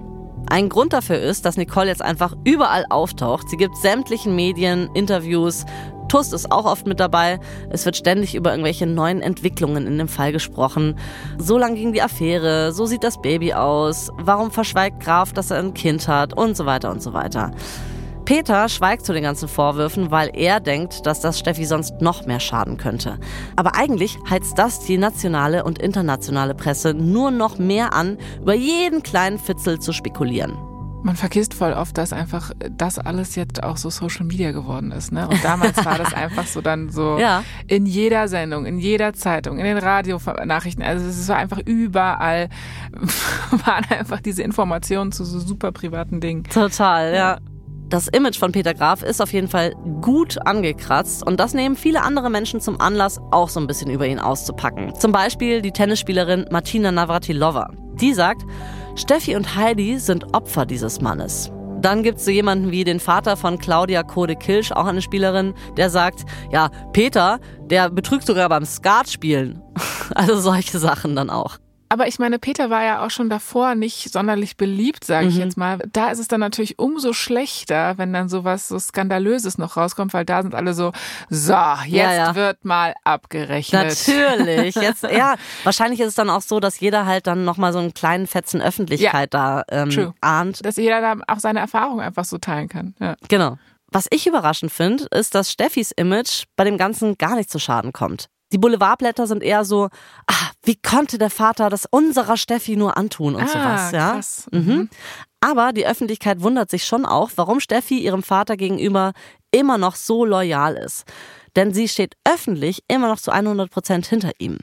Ein Grund dafür ist, dass Nicole jetzt einfach überall auftaucht. Sie gibt sämtlichen Medien Interviews. Tust ist auch oft mit dabei. Es wird ständig über irgendwelche neuen Entwicklungen in dem Fall gesprochen. So lang ging die Affäre, so sieht das Baby aus, warum verschweigt Graf, dass er ein Kind hat und so weiter und so weiter. Peter schweigt zu den ganzen Vorwürfen, weil er denkt, dass das Steffi sonst noch mehr schaden könnte. Aber eigentlich heizt das die nationale und internationale Presse nur noch mehr an, über jeden kleinen Fitzel zu spekulieren. Man vergisst voll oft, dass einfach das alles jetzt auch so Social Media geworden ist. Ne? Und damals war das einfach so dann so ja. in jeder Sendung, in jeder Zeitung, in den Radionachrichten. Also es war einfach überall, waren einfach diese Informationen zu so super privaten Dingen. Total, ja. Das Image von Peter Graf ist auf jeden Fall gut angekratzt und das nehmen viele andere Menschen zum Anlass, auch so ein bisschen über ihn auszupacken. Zum Beispiel die Tennisspielerin Martina Navratilova. Die sagt, Steffi und Heidi sind Opfer dieses Mannes. Dann gibt es so jemanden wie den Vater von Claudia Kode-Kilsch, auch eine Spielerin, der sagt, ja, Peter, der betrügt sogar beim Skatspielen. Also solche Sachen dann auch. Aber ich meine, Peter war ja auch schon davor nicht sonderlich beliebt, sage ich mhm. jetzt mal. Da ist es dann natürlich umso schlechter, wenn dann sowas so Skandalöses noch rauskommt, weil da sind alle so, so, jetzt ja, ja. wird mal abgerechnet. Natürlich. Jetzt, ja, wahrscheinlich ist es dann auch so, dass jeder halt dann nochmal so einen kleinen Fetzen Öffentlichkeit ja. da ähm, ahnt. Dass jeder da auch seine Erfahrungen einfach so teilen kann. Ja. Genau. Was ich überraschend finde, ist, dass Steffis Image bei dem Ganzen gar nicht zu Schaden kommt. Die Boulevardblätter sind eher so, ah, wie konnte der Vater das unserer Steffi nur antun und ah, sowas, ja. Krass. Mhm. mhm. Aber die Öffentlichkeit wundert sich schon auch, warum Steffi ihrem Vater gegenüber immer noch so loyal ist. Denn sie steht öffentlich immer noch zu 100 Prozent hinter ihm.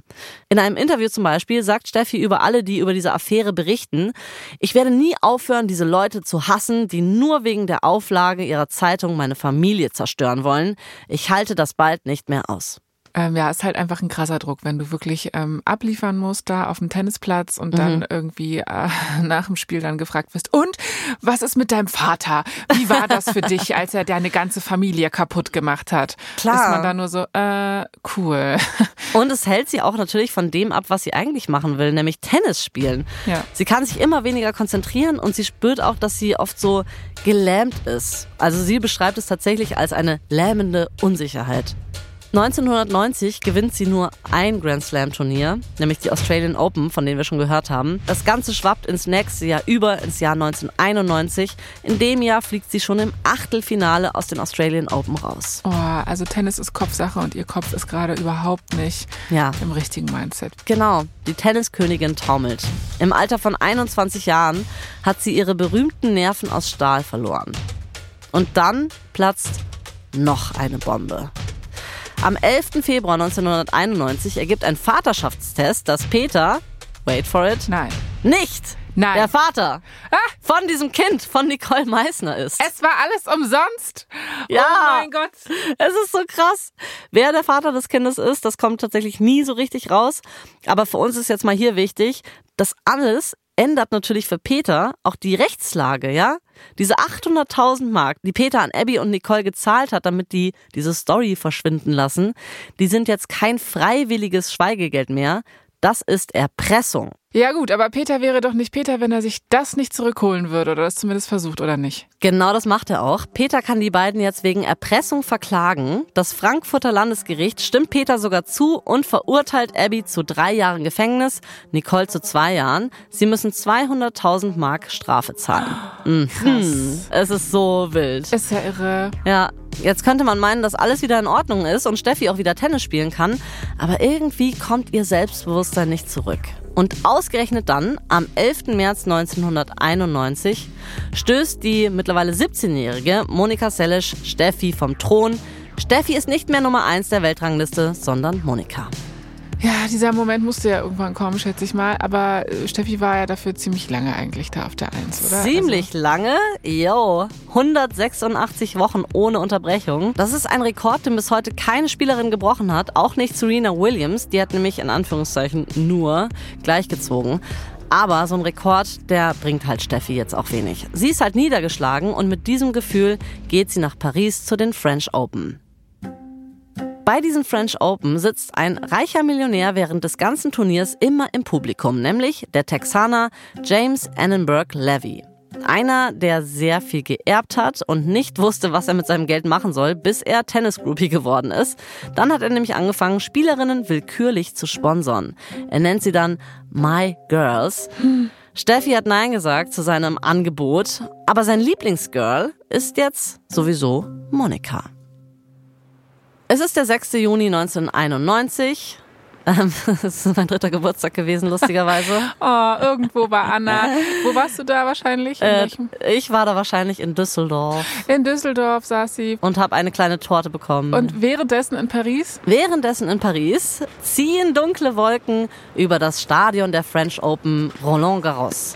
In einem Interview zum Beispiel sagt Steffi über alle, die über diese Affäre berichten, ich werde nie aufhören, diese Leute zu hassen, die nur wegen der Auflage ihrer Zeitung meine Familie zerstören wollen. Ich halte das bald nicht mehr aus. Ähm, ja, ist halt einfach ein krasser Druck, wenn du wirklich ähm, abliefern musst da auf dem Tennisplatz und mhm. dann irgendwie äh, nach dem Spiel dann gefragt wirst, und was ist mit deinem Vater? Wie war das für dich, als er deine ganze Familie kaputt gemacht hat? Klar. Ist man da nur so, äh, cool. Und es hält sie auch natürlich von dem ab, was sie eigentlich machen will, nämlich Tennis spielen. Ja. Sie kann sich immer weniger konzentrieren und sie spürt auch, dass sie oft so gelähmt ist. Also sie beschreibt es tatsächlich als eine lähmende Unsicherheit. 1990 gewinnt sie nur ein Grand Slam Turnier, nämlich die Australian Open, von denen wir schon gehört haben. Das Ganze schwappt ins nächste Jahr über, ins Jahr 1991. In dem Jahr fliegt sie schon im Achtelfinale aus den Australian Open raus. Oh, also Tennis ist Kopfsache und ihr Kopf ist gerade überhaupt nicht ja. im richtigen Mindset. Genau, die Tenniskönigin taumelt. Im Alter von 21 Jahren hat sie ihre berühmten Nerven aus Stahl verloren. Und dann platzt noch eine Bombe. Am 11. Februar 1991 ergibt ein Vaterschaftstest, dass Peter, wait for it, nein, nicht Nein. der Vater Ah. von diesem Kind, von Nicole Meissner ist. Es war alles umsonst. Ja. Oh mein Gott. Es ist so krass. Wer der Vater des Kindes ist, das kommt tatsächlich nie so richtig raus. Aber für uns ist jetzt mal hier wichtig, das alles ändert natürlich für Peter auch die Rechtslage, ja? Diese 800.000 Mark, die Peter an Abby und Nicole gezahlt hat, damit die diese Story verschwinden lassen, die sind jetzt kein freiwilliges Schweigegeld mehr. Das ist Erpressung. Ja gut, aber Peter wäre doch nicht Peter, wenn er sich das nicht zurückholen würde oder das zumindest versucht, oder nicht? Genau das macht er auch. Peter kann die beiden jetzt wegen Erpressung verklagen. Das Frankfurter Landesgericht stimmt Peter sogar zu und verurteilt Abby zu drei Jahren Gefängnis, Nicole zu zwei Jahren. Sie müssen 200.000 Mark Strafe zahlen. Mhm. Es ist so wild. Ist ja irre. Ja, jetzt könnte man meinen, dass alles wieder in Ordnung ist und Steffi auch wieder Tennis spielen kann, aber irgendwie kommt ihr Selbstbewusstsein nicht zurück. Und ausgerechnet dann, am 11. März 1991, stößt die mittlerweile 17-jährige Monika Seles Steffi vom Thron. Steffi ist nicht mehr Nummer 1 der Weltrangliste, sondern Monika. Ja, dieser Moment musste ja irgendwann kommen, schätze ich mal. Aber äh, Steffi war ja dafür ziemlich lange eigentlich da auf der Eins, oder? Ziemlich lange. Jo. 186 Wochen ohne Unterbrechung. Das ist ein Rekord, den bis heute keine Spielerin gebrochen hat. Auch nicht Serena Williams. Die hat nämlich in Anführungszeichen nur gleichgezogen. Aber so ein Rekord, der bringt halt Steffi jetzt auch wenig. Sie ist halt niedergeschlagen und mit diesem Gefühl geht sie nach Paris zu den French Open. Bei diesem French Open sitzt ein reicher Millionär während des ganzen Turniers immer im Publikum, nämlich der Texaner James Annenberg Levy. Einer, der sehr viel geerbt hat und nicht wusste, was er mit seinem Geld machen soll, bis er Tennisgroupie geworden ist. Dann hat er nämlich angefangen, Spielerinnen willkürlich zu sponsern. Er nennt sie dann My Girls. Steffi hat Nein gesagt zu seinem Angebot, aber sein Lieblingsgirl ist jetzt sowieso Monika. Es ist der 6. Juni 1991. Ähm, Das ist mein dritter Geburtstag gewesen, lustigerweise. Oh, irgendwo war Anna. Wo warst du da wahrscheinlich? In, Äh, ich war da wahrscheinlich in Düsseldorf in Düsseldorf saß sie. und habe eine kleine Torte bekommen. Und währenddessen in Paris? Währenddessen in Paris ziehen dunkle Wolken über das Stadion der French Open Roland Garros.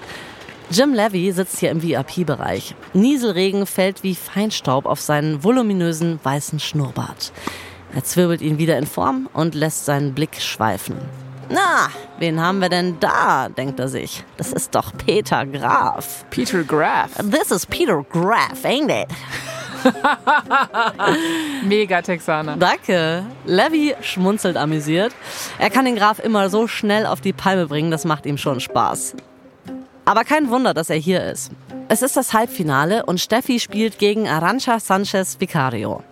Jim Levy sitzt hier im VIP-Bereich. Nieselregen fällt wie Feinstaub auf seinen voluminösen weißen Schnurrbart. Er zwirbelt ihn wieder in Form und lässt seinen Blick schweifen. Na, wen haben wir denn da, denkt er sich. Das ist doch Peter Graf. Peter Graf. This is Peter Graf, ain't it? Mega Texaner. Danke. Levy schmunzelt amüsiert. Er kann den Graf immer so schnell auf die Palme bringen, das macht ihm schon Spaß. Aber kein Wunder, dass er hier ist. Es ist das Halbfinale und Steffi spielt gegen Arancha Sanchez Vicario.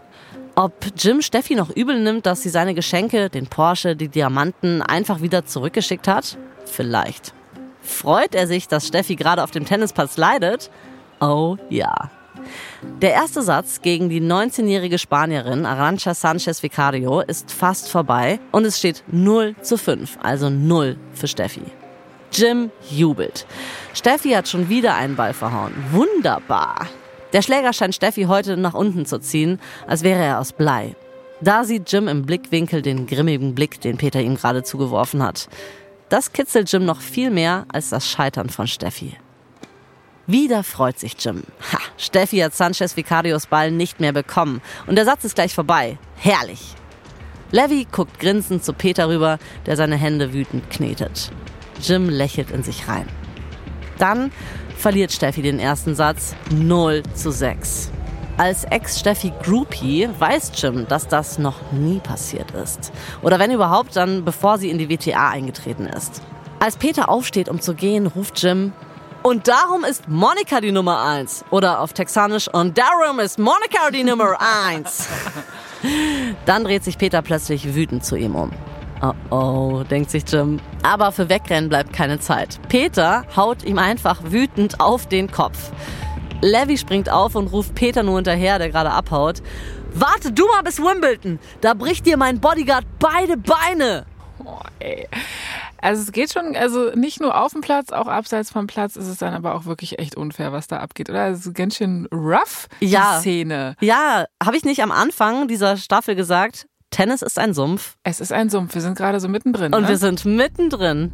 Ob Jim Steffi noch übel nimmt, dass sie seine Geschenke, den Porsche, die Diamanten, einfach wieder zurückgeschickt hat? Vielleicht. Freut er sich, dass Steffi gerade auf dem Tennisplatz leidet? Oh ja. Der erste Satz gegen die 19-jährige Spanierin Arancha Sanchez Vicario ist fast vorbei und es steht 0 zu 5, also 0 für Steffi. Jim jubelt. Steffi hat schon wieder einen Ball verhauen. Wunderbar. Der Schläger scheint Steffi heute nach unten zu ziehen, als wäre er aus Blei. Da sieht Jim im Blickwinkel den grimmigen Blick, den Peter ihm gerade zugeworfen hat. Das kitzelt Jim noch viel mehr als das Scheitern von Steffi. Wieder freut sich Jim. Ha, Steffi hat Sanchez Vicarios Ball nicht mehr bekommen und der Satz ist gleich vorbei. Herrlich. Levy guckt grinsend zu Peter rüber, der seine Hände wütend knetet. Jim lächelt in sich rein. Dann verliert Steffi den ersten Satz 0 zu 6. Als Ex-Steffi-Groupie weiß Jim, dass das noch nie passiert ist. Oder wenn überhaupt, dann bevor sie in die WTA eingetreten ist. Als Peter aufsteht, um zu gehen, ruft Jim, und darum ist Monika die Nummer 1. Oder auf Texanisch, und darum ist Monika die Nummer 1. Dann dreht sich Peter plötzlich wütend zu ihm um. Oh oh, denkt sich Jim. Aber für Wegrennen bleibt keine Zeit. Peter haut ihm einfach wütend auf den Kopf. Levy springt auf und ruft Peter nur hinterher, der gerade abhaut. Warte du mal bis Wimbledon. Da bricht dir mein Bodyguard beide Beine. Oh, ey. Also es geht schon, also nicht nur auf dem Platz, auch abseits vom Platz ist es dann aber auch wirklich echt unfair, was da abgeht, oder? Es ist ganz schön rough, die Ja. Szene. Ja, habe ich nicht am Anfang dieser Staffel gesagt, Tennis ist ein Sumpf Es ist ein Sumpf, wir sind gerade so mittendrin. und ne? wir sind mittendrin.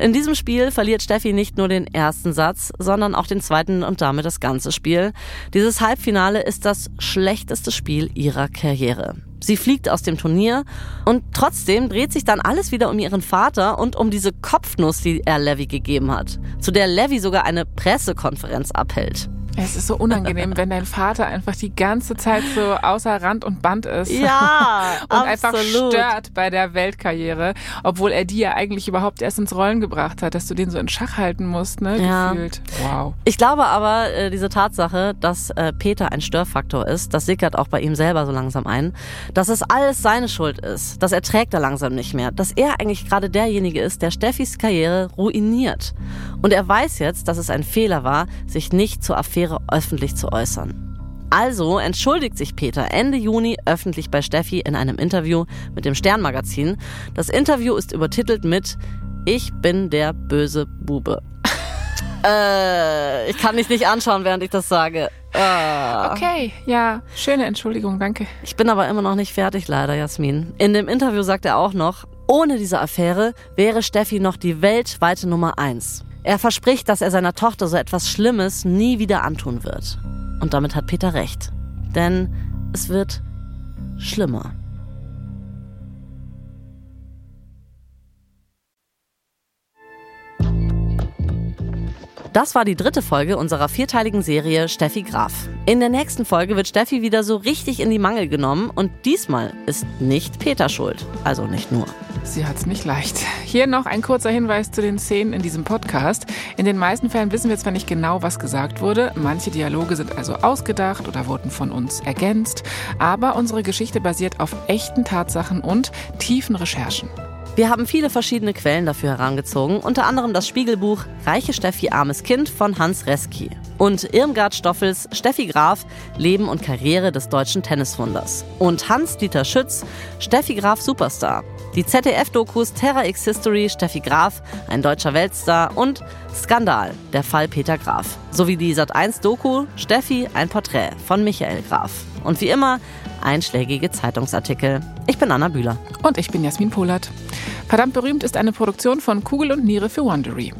In diesem Spiel verliert Steffi nicht nur den ersten Satz, sondern auch den zweiten und damit das ganze Spiel. Dieses Halbfinale ist das schlechteste Spiel ihrer Karriere. Sie fliegt aus dem Turnier und trotzdem dreht sich dann alles wieder um ihren Vater und um diese Kopfnuss, die er Levy gegeben hat, zu der Levy sogar eine Pressekonferenz abhält. Es ist so unangenehm, wenn dein Vater einfach die ganze Zeit so außer Rand und Band ist. Ja, und absolut. einfach stört bei der Weltkarriere, obwohl er die ja eigentlich überhaupt erst ins Rollen gebracht hat, dass du den so in Schach halten musst, ne? Ja. Gefühlt. Wow. Ich glaube aber, äh, diese Tatsache, dass äh, Peter ein Störfaktor ist, das sickert auch bei ihm selber so langsam ein, dass es alles seine Schuld ist, dass er trägt da langsam nicht mehr, dass er eigentlich gerade derjenige ist, der Steffis Karriere ruiniert. Und er weiß jetzt, dass es ein Fehler war, sich nicht zur Affäre Affäre öffentlich zu äußern. Also entschuldigt sich Peter Ende Juni öffentlich bei Steffi in einem Interview mit dem Sternmagazin. Das Interview ist übertitelt mit Ich bin der böse Bube. äh, ich kann dich nicht anschauen, während ich das sage. Äh. Okay, ja, schöne Entschuldigung, danke. Ich bin aber immer noch nicht fertig, leider, Jasmin. In dem Interview sagt er auch noch, ohne diese Affäre wäre Steffi noch die weltweite Nummer eins. Er verspricht, dass er seiner Tochter so etwas Schlimmes nie wieder antun wird. Und damit hat Peter recht. Denn es wird schlimmer. Das war die dritte Folge unserer vierteiligen Serie Steffi Graf. In der nächsten Folge wird Steffi wieder so richtig in die Mangel genommen und diesmal ist nicht Peter schuld. Also nicht nur. Sie hat es nicht leicht. Hier noch ein kurzer Hinweis zu den Szenen in diesem Podcast. In den meisten Fällen wissen wir zwar nicht genau, was gesagt wurde. Manche Dialoge sind also ausgedacht oder wurden von uns ergänzt. Aber unsere Geschichte basiert auf echten Tatsachen und tiefen Recherchen. Wir haben viele verschiedene Quellen dafür herangezogen, unter anderem das Spiegelbuch Reiche Steffi, armes Kind von Hans Reski und Irmgard Stoffels Steffi Graf, Leben und Karriere des deutschen Tenniswunders und Hans-Dieter Schütz, Steffi Graf Superstar. Die ZDF-Dokus Terra X History, Steffi Graf, ein deutscher Weltstar und Skandal, der Fall Peter Graf. Sowie die Sat1-Doku Steffi, ein Porträt von Michael Graf. Und wie immer einschlägige Zeitungsartikel. Ich bin Anna Bühler. Und ich bin Jasmin Polat. Verdammt berühmt ist eine Produktion von Kugel und Niere für Wondery.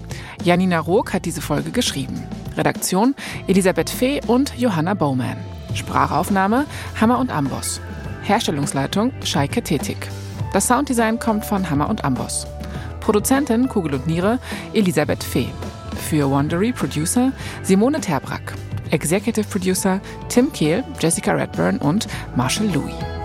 Janina Rook hat diese Folge geschrieben. Redaktion Elisabeth Fee und Johanna Bowman. Sprachaufnahme Hammer und Amboss. Herstellungsleitung Scheike Tetik. Das Sounddesign kommt von Hammer und Amboss. Produzentin Kugel und Niere Elisabeth Fee. Für Wondery Producer Simone Terbrack. Executive Producer Tim Kehl, Jessica Redburn und Marshall Louis.